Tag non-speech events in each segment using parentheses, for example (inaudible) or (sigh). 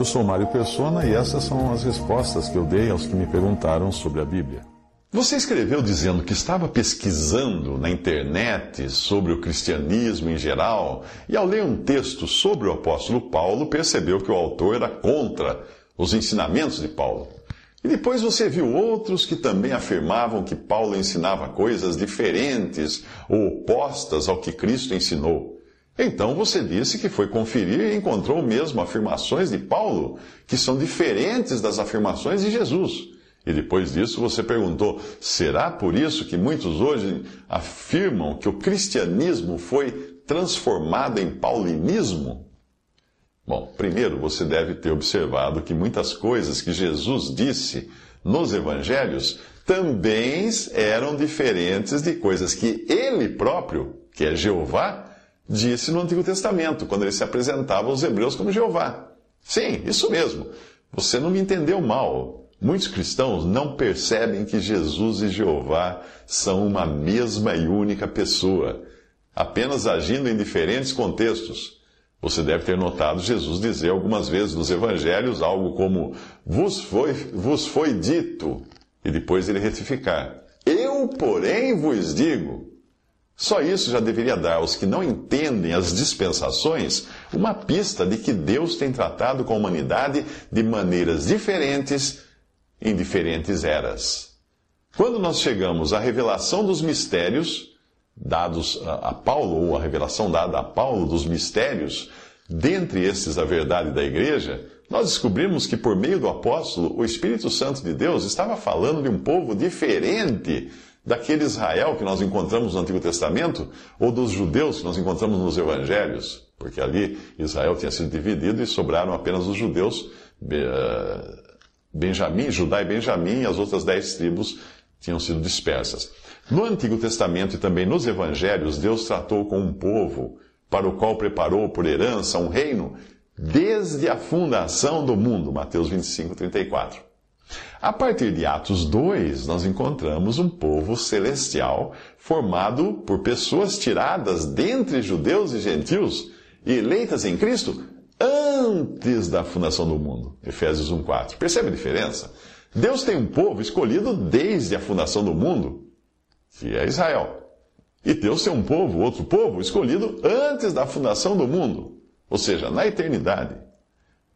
Eu sou Mário Persona e essas são as respostas que eu dei aos que me perguntaram sobre a Bíblia. Você escreveu dizendo que estava pesquisando na internet sobre o cristianismo em geral e, ao ler um texto sobre o apóstolo Paulo, percebeu que o autor era contra os ensinamentos de Paulo. E depois você viu outros que também afirmavam que Paulo ensinava coisas diferentes ou opostas ao que Cristo ensinou. Então você disse que foi conferir e encontrou mesmo afirmações de Paulo que são diferentes das afirmações de Jesus. E depois disso você perguntou: será por isso que muitos hoje afirmam que o cristianismo foi transformado em paulinismo? Bom, primeiro você deve ter observado que muitas coisas que Jesus disse nos evangelhos também eram diferentes de coisas que ele próprio, que é Jeová, disse no Antigo Testamento, quando ele se apresentava aos hebreus como Jeová. Sim, isso mesmo. Você não me entendeu mal. Muitos cristãos não percebem que Jesus e Jeová são uma mesma e única pessoa, apenas agindo em diferentes contextos. Você deve ter notado Jesus dizer algumas vezes nos evangelhos algo como: Vos foi, vos foi dito, e depois ele retificar: Eu, porém, vos digo. Só isso já deveria dar aos que não entendem as dispensações uma pista de que Deus tem tratado com a humanidade de maneiras diferentes em diferentes eras. Quando nós chegamos à revelação dos mistérios, dados a, Paulo, ou a revelação dada a Paulo dos mistérios, dentre estes a verdade da igreja, nós descobrimos que por meio do apóstolo, o Espírito Santo de Deus estava falando de um povo diferente daquele Israel que nós encontramos no Antigo Testamento, ou dos judeus que nós encontramos nos Evangelhos, porque ali Israel tinha sido dividido e sobraram apenas os judeus, eh, Benjamim, Judá e Benjamim, e as outras dez tribos tinham sido dispersas. No Antigo Testamento e também nos Evangelhos, Deus tratou com um povo para o qual preparou por herança um reino desde a fundação do mundo. Mateus 25, 34. A partir de Atos 2, nós encontramos um povo celestial formado por pessoas tiradas dentre judeus e gentios e eleitas em Cristo antes da fundação do mundo. Efésios 1:4. Percebe a diferença? Deus tem um povo escolhido desde a fundação do mundo, que é Israel. E Deus tem um povo, outro povo, escolhido antes da fundação do mundo, ou seja, na eternidade.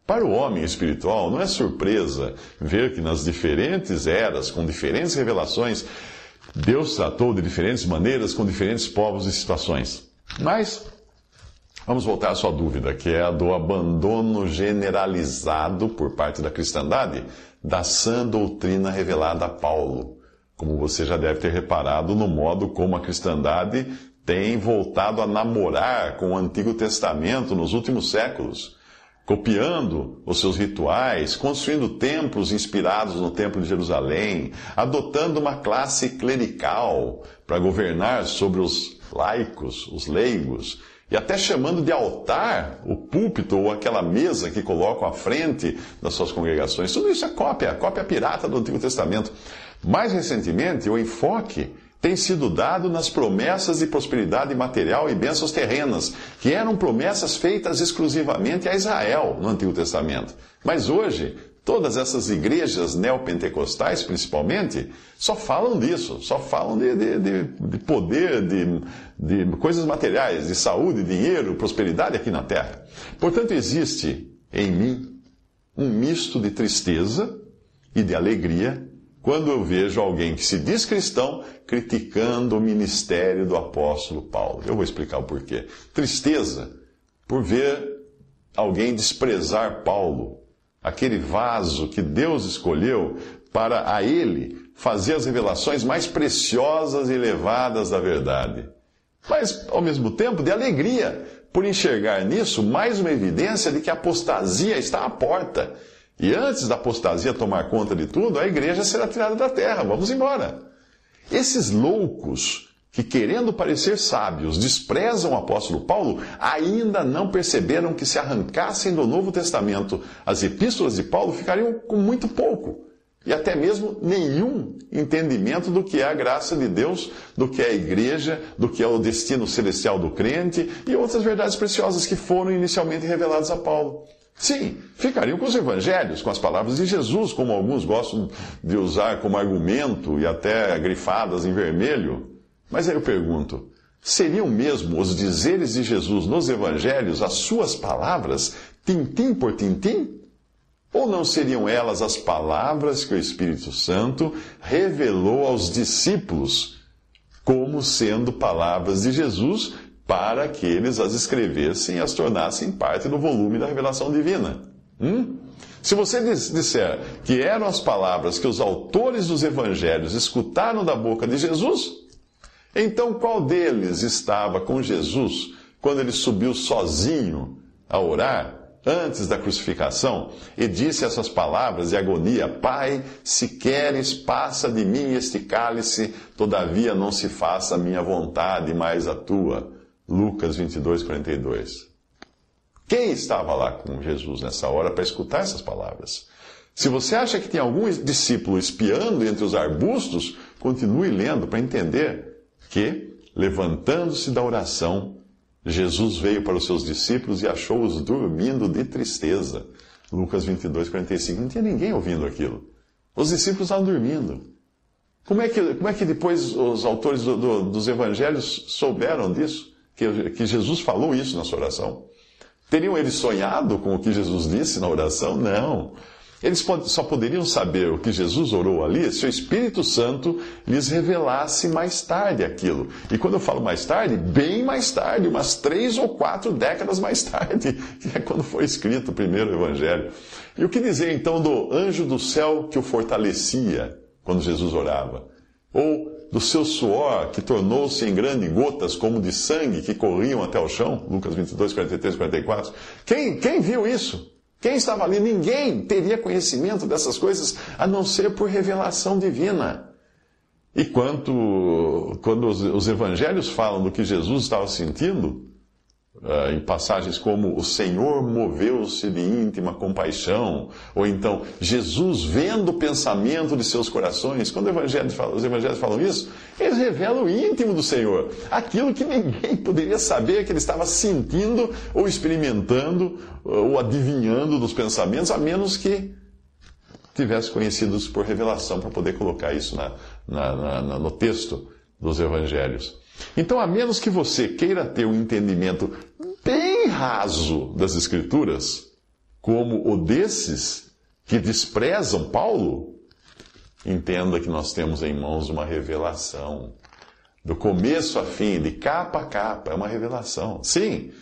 Para o homem espiritual, não é surpresa ver que nas diferentes eras, com diferentes revelações, Deus tratou de diferentes maneiras com diferentes povos e situações. Mas, vamos voltar à sua dúvida, que é a do abandono generalizado por parte da cristandade da sã doutrina revelada a Paulo como você já deve ter reparado no modo como a cristandade tem voltado a namorar com o Antigo Testamento nos últimos séculos, copiando os seus rituais, construindo templos inspirados no Templo de Jerusalém, adotando uma classe clerical para governar sobre os laicos, os leigos, e até chamando de altar o púlpito ou aquela mesa que colocam à frente das suas congregações. Tudo isso é cópia, cópia pirata do Antigo Testamento. Mais recentemente, o enfoque tem sido dado nas promessas de prosperidade material e bênçãos terrenas, que eram promessas feitas exclusivamente a Israel no Antigo Testamento. Mas hoje, todas essas igrejas neopentecostais, principalmente, só falam disso, só falam de, de, de, de poder, de, de coisas materiais, de saúde, dinheiro, prosperidade aqui na terra. Portanto, existe em mim um misto de tristeza e de alegria quando eu vejo alguém que se diz cristão criticando o ministério do apóstolo Paulo. Eu vou explicar o porquê. Tristeza por ver alguém desprezar Paulo, aquele vaso que Deus escolheu para a ele fazer as revelações mais preciosas e elevadas da verdade. mas ao mesmo tempo de alegria por enxergar nisso mais uma evidência de que a apostasia está à porta. E antes da apostasia tomar conta de tudo, a igreja será tirada da terra. Vamos embora. Esses loucos que, querendo parecer sábios, desprezam o apóstolo Paulo, ainda não perceberam que, se arrancassem do Novo Testamento as epístolas de Paulo, ficariam com muito pouco. E até mesmo nenhum entendimento do que é a graça de Deus, do que é a igreja, do que é o destino celestial do crente e outras verdades preciosas que foram inicialmente reveladas a Paulo. Sim, ficariam com os evangelhos, com as palavras de Jesus, como alguns gostam de usar como argumento e até grifadas em vermelho. Mas aí eu pergunto: seriam mesmo os dizeres de Jesus nos evangelhos as suas palavras, tintim por tintim? Ou não seriam elas as palavras que o Espírito Santo revelou aos discípulos como sendo palavras de Jesus para que eles as escrevessem e as tornassem parte do volume da revelação divina? Hum? Se você disser que eram as palavras que os autores dos evangelhos escutaram da boca de Jesus, então, qual deles estava com Jesus quando ele subiu sozinho a orar antes da crucificação e disse essas palavras de agonia: Pai, se queres, passa de mim este cálice, todavia não se faça a minha vontade, mas a tua. Lucas 22, 42. Quem estava lá com Jesus nessa hora para escutar essas palavras? Se você acha que tem algum discípulo espiando entre os arbustos, continue lendo para entender que, levantando-se da oração, Jesus veio para os seus discípulos e achou-os dormindo de tristeza. Lucas 22, 45. Não tinha ninguém ouvindo aquilo. Os discípulos estavam dormindo. Como é que, como é que depois os autores do, do, dos evangelhos souberam disso? Que, que Jesus falou isso na sua oração? Teriam eles sonhado com o que Jesus disse na oração? Não. Eles só poderiam saber o que Jesus orou ali se o Espírito Santo lhes revelasse mais tarde aquilo. E quando eu falo mais tarde, bem mais tarde, umas três ou quatro décadas mais tarde, (laughs) que é quando foi escrito o primeiro Evangelho. E o que dizer então do anjo do céu que o fortalecia quando Jesus orava? Ou do seu suor que tornou-se em grandes gotas como de sangue que corriam até o chão? Lucas 22, 43, 44. Quem, quem viu isso? Quem estava ali? Ninguém teria conhecimento dessas coisas a não ser por revelação divina. E quanto, quando os, os evangelhos falam do que Jesus estava sentindo, Uh, em passagens como o Senhor moveu-se de íntima compaixão, ou então Jesus vendo o pensamento de seus corações. Quando os evangelhos falam isso, eles revelam o íntimo do Senhor, aquilo que ninguém (laughs) poderia saber que ele estava sentindo, ou experimentando, ou adivinhando dos pensamentos, a menos que tivesse conhecidos por revelação, para poder colocar isso na, na, na, no texto dos evangelhos. Então, a menos que você queira ter um entendimento bem raso das Escrituras, como o desses que desprezam Paulo, entenda que nós temos em mãos uma revelação. Do começo a fim, de capa a capa, é uma revelação. Sim,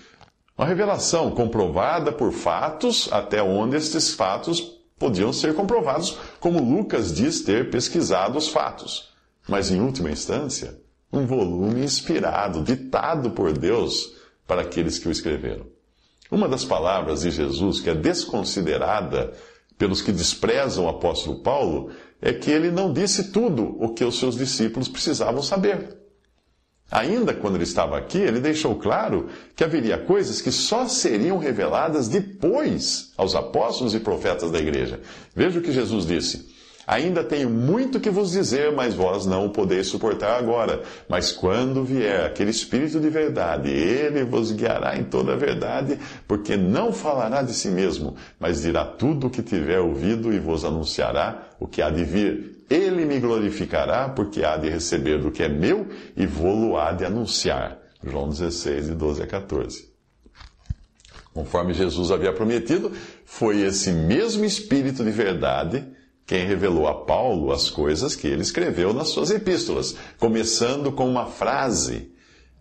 uma revelação comprovada por fatos, até onde estes fatos podiam ser comprovados, como Lucas diz ter pesquisado os fatos. Mas, em última instância, um volume inspirado, ditado por Deus para aqueles que o escreveram. Uma das palavras de Jesus que é desconsiderada pelos que desprezam o apóstolo Paulo é que ele não disse tudo o que os seus discípulos precisavam saber. Ainda quando ele estava aqui, ele deixou claro que haveria coisas que só seriam reveladas depois aos apóstolos e profetas da igreja. Veja o que Jesus disse. Ainda tenho muito que vos dizer, mas vós não o podeis suportar agora. Mas quando vier aquele Espírito de verdade, ele vos guiará em toda a verdade, porque não falará de si mesmo, mas dirá tudo o que tiver ouvido e vos anunciará o que há de vir. Ele me glorificará, porque há de receber do que é meu e vou-lo há de anunciar. João 16, de 12 a 14. Conforme Jesus havia prometido, foi esse mesmo Espírito de verdade quem revelou a Paulo as coisas que ele escreveu nas suas epístolas, começando com uma frase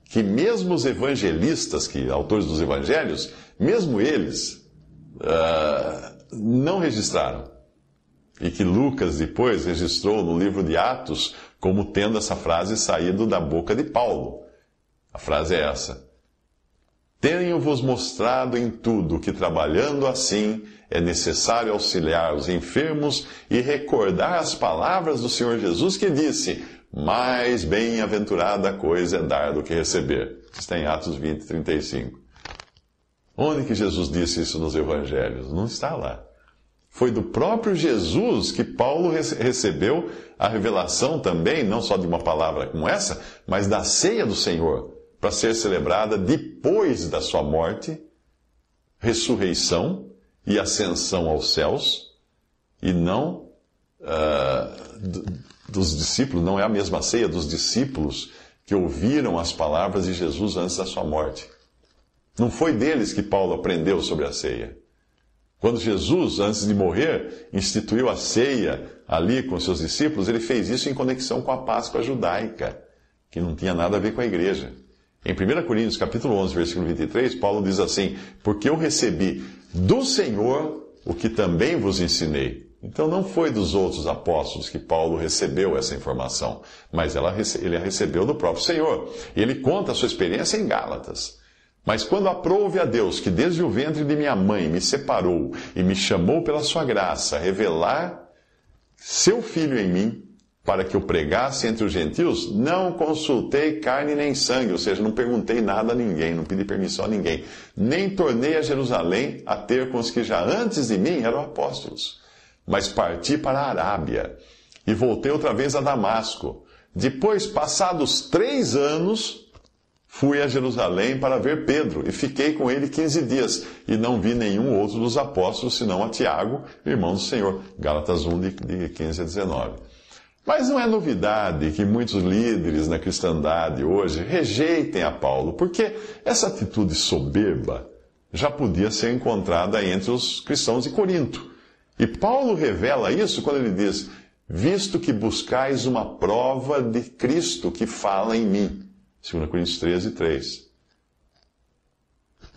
que mesmo os evangelistas, que autores dos evangelhos, mesmo eles uh, não registraram. E que Lucas depois registrou no livro de Atos como tendo essa frase saído da boca de Paulo. A frase é essa: Tenho-vos mostrado em tudo que, trabalhando assim, é necessário auxiliar os enfermos e recordar as palavras do Senhor Jesus que disse: Mais bem-aventurada coisa é dar do que receber. Está em Atos 20, 35. Onde que Jesus disse isso nos evangelhos? Não está lá. Foi do próprio Jesus que Paulo recebeu a revelação também, não só de uma palavra como essa, mas da ceia do Senhor, para ser celebrada depois da sua morte, ressurreição e ascensão aos céus, e não uh, dos discípulos, não é a mesma ceia dos discípulos que ouviram as palavras de Jesus antes da sua morte. Não foi deles que Paulo aprendeu sobre a ceia. Quando Jesus, antes de morrer, instituiu a ceia ali com seus discípulos, ele fez isso em conexão com a Páscoa judaica, que não tinha nada a ver com a igreja. Em 1 Coríntios capítulo 11, versículo 23, Paulo diz assim: Porque eu recebi do Senhor o que também vos ensinei. Então não foi dos outros apóstolos que Paulo recebeu essa informação, mas ela, ele a recebeu do próprio Senhor. E ele conta a sua experiência em Gálatas. Mas quando aprouve a Deus, que desde o ventre de minha mãe me separou e me chamou pela sua graça a revelar seu filho em mim, para que eu pregasse entre os gentios, não consultei carne nem sangue, ou seja, não perguntei nada a ninguém, não pedi permissão a ninguém, nem tornei a Jerusalém a ter com os que já antes de mim eram apóstolos, mas parti para a Arábia e voltei outra vez a Damasco. Depois, passados três anos, fui a Jerusalém para ver Pedro e fiquei com ele quinze dias e não vi nenhum outro dos apóstolos senão a Tiago, irmão do Senhor. Gálatas 1, de 15 a 19. Mas não é novidade que muitos líderes na cristandade hoje rejeitem a Paulo, porque essa atitude soberba já podia ser encontrada entre os cristãos de Corinto. E Paulo revela isso quando ele diz: Visto que buscais uma prova de Cristo que fala em mim. 2 Coríntios 13, 3.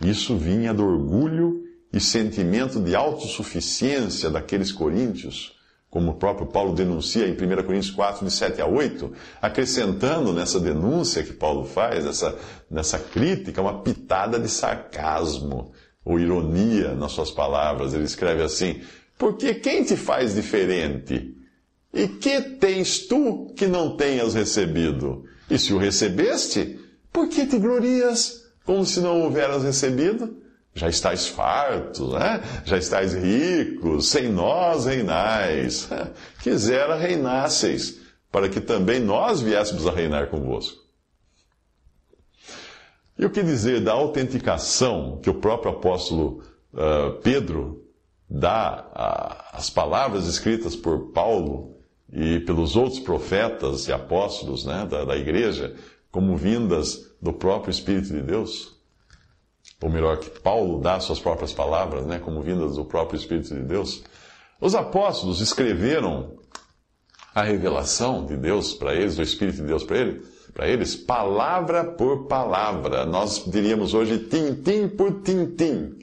Isso vinha do orgulho e sentimento de autossuficiência daqueles coríntios como o próprio Paulo denuncia em 1 Coríntios 4, de 7 a 8, acrescentando nessa denúncia que Paulo faz, nessa, nessa crítica, uma pitada de sarcasmo ou ironia nas suas palavras. Ele escreve assim: Porque quem te faz diferente? E que tens tu que não tenhas recebido? E se o recebeste, por que te glorias como se não houveras recebido? Já estáis fartos, né? já estáis ricos, sem nós reinais. (laughs) Quisera reinasseis, para que também nós viéssemos a reinar convosco. E o que dizer da autenticação que o próprio apóstolo uh, Pedro dá às palavras escritas por Paulo e pelos outros profetas e apóstolos né, da, da igreja, como vindas do próprio Espírito de Deus? Ou melhor, que Paulo dá suas próprias palavras, né, como vindas do próprio Espírito de Deus, os apóstolos escreveram a revelação de Deus para eles, do Espírito de Deus para eles, para eles, palavra por palavra. Nós diríamos hoje tintim por tintim.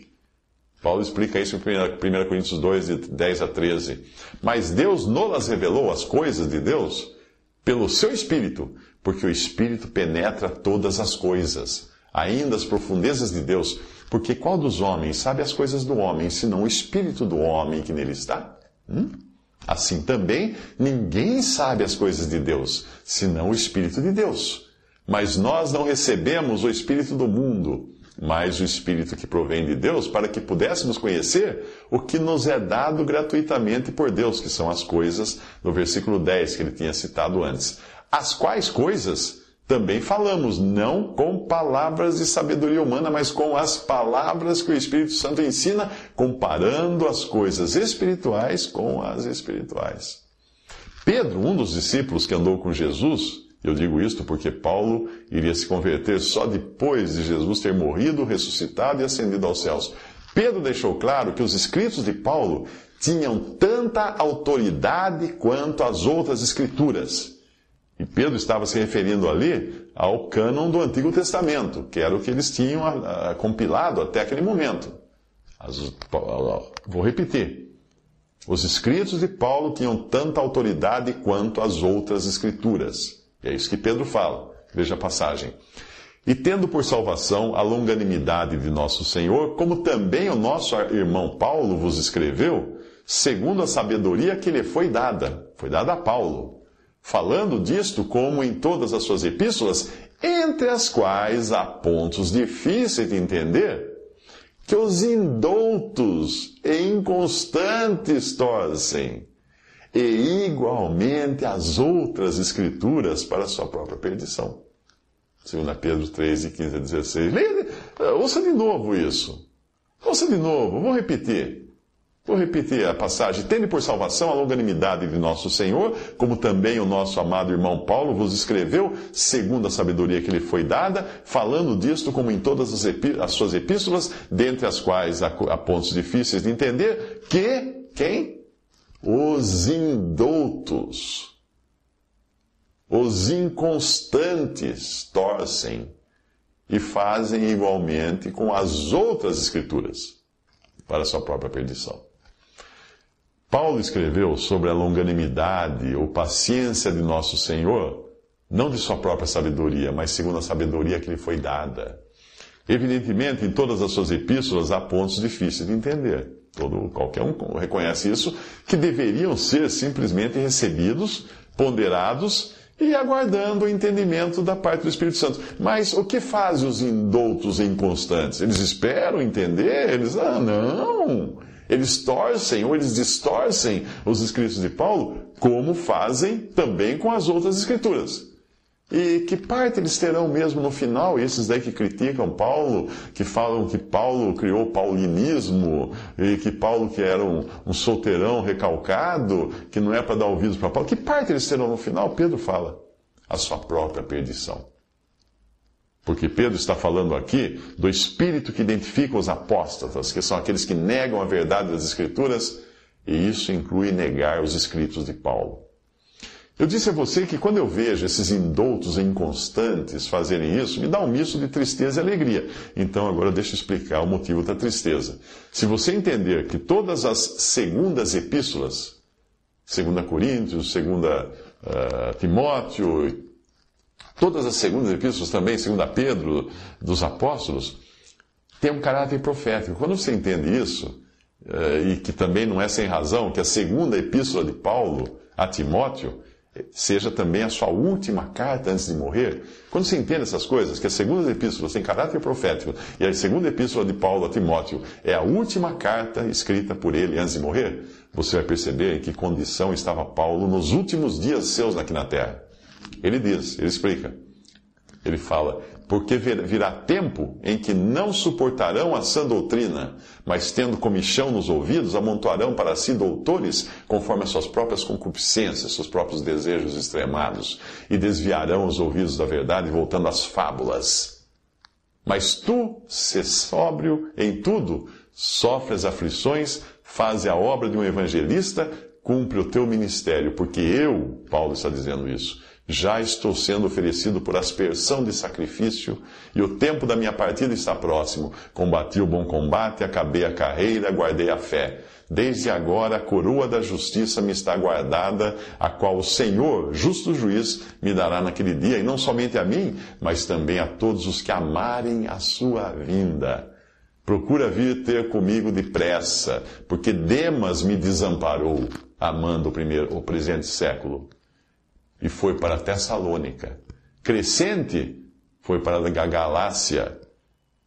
Paulo explica isso em 1 Coríntios 2, de 10 a 13. Mas Deus não revelou as coisas de Deus pelo seu Espírito, porque o Espírito penetra todas as coisas ainda as profundezas de Deus, porque qual dos homens sabe as coisas do homem, senão o espírito do homem que nele está? Hum? Assim também, ninguém sabe as coisas de Deus, senão o Espírito de Deus. Mas nós não recebemos o Espírito do mundo, mas o Espírito que provém de Deus, para que pudéssemos conhecer o que nos é dado gratuitamente por Deus, que são as coisas do versículo 10 que ele tinha citado antes. As quais coisas também falamos, não com palavras de sabedoria humana, mas com as palavras que o Espírito Santo ensina, comparando as coisas espirituais com as espirituais. Pedro, um dos discípulos que andou com Jesus, eu digo isto porque Paulo iria se converter só depois de Jesus ter morrido, ressuscitado e ascendido aos céus. Pedro deixou claro que os escritos de Paulo tinham tanta autoridade quanto as outras escrituras. E Pedro estava se referindo ali ao cânon do Antigo Testamento, que era o que eles tinham a, a, compilado até aquele momento. As, vou repetir. Os escritos de Paulo tinham tanta autoridade quanto as outras escrituras. E é isso que Pedro fala. Veja a passagem. E tendo por salvação a longanimidade de nosso Senhor, como também o nosso irmão Paulo vos escreveu, segundo a sabedoria que lhe foi dada, foi dada a Paulo, falando disto como em todas as suas epístolas, entre as quais há pontos difíceis de entender, que os indoutos e inconstantes torcem, e igualmente as outras escrituras para sua própria perdição. 2 Pedro 3, 15 a 16. Leia, ouça de novo isso. Ouça de novo, vou repetir. Vou repetir a passagem. Tende por salvação a longanimidade de nosso Senhor, como também o nosso amado irmão Paulo vos escreveu, segundo a sabedoria que lhe foi dada, falando disto como em todas as, as suas epístolas, dentre as quais há, há pontos difíceis de entender, que quem? Os indoutos os inconstantes torcem e fazem igualmente com as outras Escrituras para sua própria perdição. Paulo escreveu sobre a longanimidade ou paciência de nosso Senhor, não de sua própria sabedoria, mas segundo a sabedoria que lhe foi dada. Evidentemente, em todas as suas epístolas há pontos difíceis de entender. Todo, qualquer um reconhece isso, que deveriam ser simplesmente recebidos, ponderados e aguardando o entendimento da parte do Espírito Santo. Mas o que fazem os indoutos e inconstantes? Eles esperam entender? Eles, ah, não. Eles torcem ou eles distorcem os escritos de Paulo, como fazem também com as outras escrituras. E que parte eles terão mesmo no final? Esses daí que criticam Paulo, que falam que Paulo criou paulinismo, e que Paulo que era um, um solteirão recalcado, que não é para dar ouvidos para Paulo. Que parte eles terão no final? Pedro fala. A sua própria perdição. Porque Pedro está falando aqui do espírito que identifica os apóstatas, que são aqueles que negam a verdade das Escrituras, e isso inclui negar os escritos de Paulo. Eu disse a você que quando eu vejo esses indoutos inconstantes fazerem isso, me dá um misto de tristeza e alegria. Então agora deixa eu explicar o motivo da tristeza. Se você entender que todas as segundas epístolas, segunda Coríntios, segunda uh, Timóteo, todas as segundas epístolas também, segunda Pedro, dos apóstolos, têm um caráter profético. Quando você entende isso, uh, e que também não é sem razão, que a segunda epístola de Paulo a Timóteo seja também a sua última carta antes de morrer. Quando você entende essas coisas, que a segunda epístola tem caráter profético e a segunda epístola de Paulo a Timóteo é a última carta escrita por ele antes de morrer, você vai perceber em que condição estava Paulo nos últimos dias seus aqui na terra. Ele diz, ele explica. Ele fala: Porque virá tempo em que não suportarão a sã doutrina, mas tendo comichão nos ouvidos, amontoarão para si doutores conforme as suas próprias concupiscências, seus próprios desejos extremados, e desviarão os ouvidos da verdade, voltando às fábulas. Mas tu, se sóbrio em tudo, sofres aflições, faze a obra de um evangelista, cumpre o teu ministério, porque eu, Paulo está dizendo isso, já estou sendo oferecido por aspersão de sacrifício, e o tempo da minha partida está próximo. Combati o bom combate, acabei a carreira, guardei a fé. Desde agora a coroa da justiça me está guardada, a qual o Senhor, justo juiz, me dará naquele dia, e não somente a mim, mas também a todos os que amarem a sua vinda. Procura vir ter comigo depressa, porque Demas me desamparou, amando o, primeiro, o presente século e foi para Tessalônica. Crescente foi para a Galácia.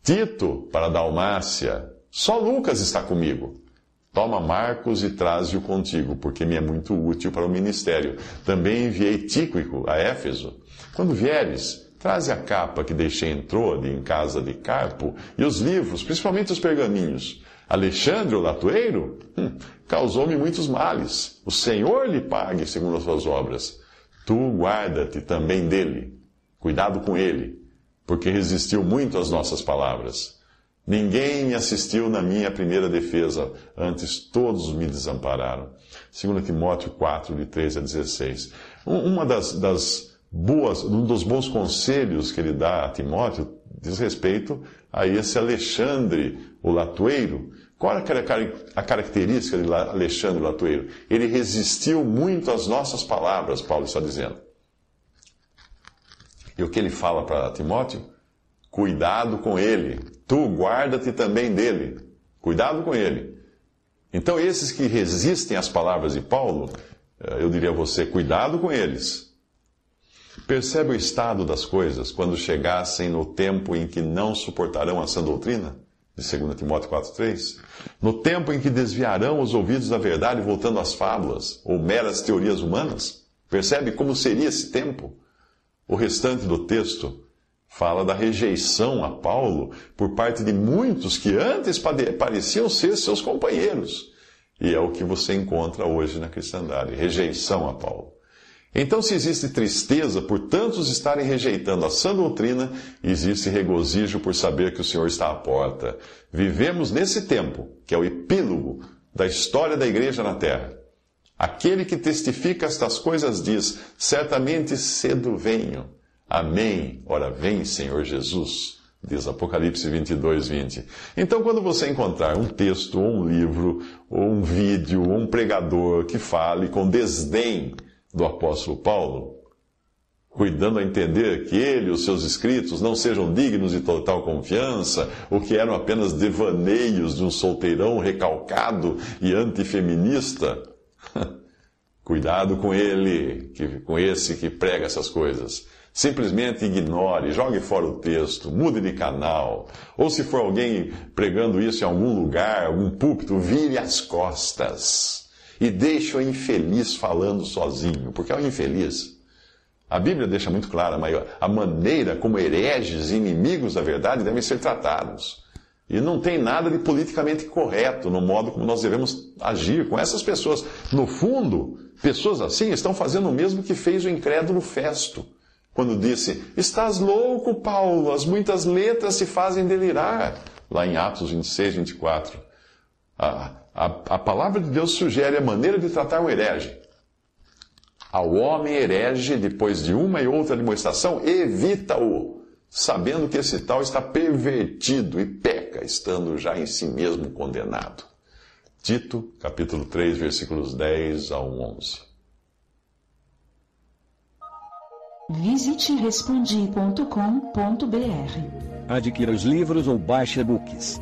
Tito para a Dalmácia. Só Lucas está comigo. Toma Marcos e traze-o contigo, porque me é muito útil para o ministério. Também enviei Tíquico a Éfeso. Quando vieres, traze a capa que deixei em Trode, em casa de Carpo, e os livros, principalmente os pergaminhos. Alexandre, o latoeiro, hum, causou-me muitos males. O Senhor lhe pague segundo as suas obras. Tu guarda-te também dele, cuidado com ele, porque resistiu muito às nossas palavras. Ninguém me assistiu na minha primeira defesa, antes todos me desampararam. 2 Timóteo 4, de 13 a 16. Uma das, das boas, um dos bons conselhos que ele dá a Timóteo diz respeito a esse Alexandre, o latoeiro, qual era a característica de Alexandre Latoeiro? Ele resistiu muito às nossas palavras, Paulo está dizendo. E o que ele fala para Timóteo? Cuidado com ele. Tu guarda-te também dele. Cuidado com ele. Então, esses que resistem às palavras de Paulo, eh, eu diria a você: cuidado com eles. Percebe o estado das coisas quando chegassem no tempo em que não suportarão a sã doutrina? De 2 Timóteo 4,3. No tempo em que desviarão os ouvidos da verdade, voltando às fábulas ou meras teorias humanas? Percebe como seria esse tempo? O restante do texto fala da rejeição a Paulo por parte de muitos que antes pareciam ser seus companheiros. E é o que você encontra hoje na cristandade: rejeição a Paulo. Então, se existe tristeza por tantos estarem rejeitando a sã doutrina, existe regozijo por saber que o Senhor está à porta. Vivemos nesse tempo, que é o epílogo da história da igreja na terra. Aquele que testifica estas coisas diz: Certamente cedo venho. Amém. Ora, vem, Senhor Jesus. Diz Apocalipse 22, 20. Então, quando você encontrar um texto, ou um livro, ou um vídeo, ou um pregador que fale com desdém do apóstolo Paulo, cuidando a entender que ele e os seus escritos não sejam dignos de total confiança, ou que eram apenas devaneios de um solteirão recalcado e antifeminista. (laughs) Cuidado com ele, com esse que prega essas coisas. Simplesmente ignore, jogue fora o texto, mude de canal. Ou se for alguém pregando isso em algum lugar, algum púlpito, vire as costas e deixa o infeliz falando sozinho, porque é o infeliz. A Bíblia deixa muito clara a maneira como hereges e inimigos da verdade devem ser tratados. E não tem nada de politicamente correto no modo como nós devemos agir com essas pessoas. No fundo, pessoas assim estão fazendo o mesmo que fez o incrédulo Festo, quando disse: Estás louco, Paulo, as muitas letras te fazem delirar. Lá em Atos 26, 24. Ah, a, a palavra de Deus sugere a maneira de tratar o herege. Ao homem herege, depois de uma e outra demonstração, evita-o, sabendo que esse tal está pervertido e peca, estando já em si mesmo condenado. Tito, capítulo 3, versículos 10 ao 11. Visite respondi.com.br. Adquira os livros ou baixe e-books.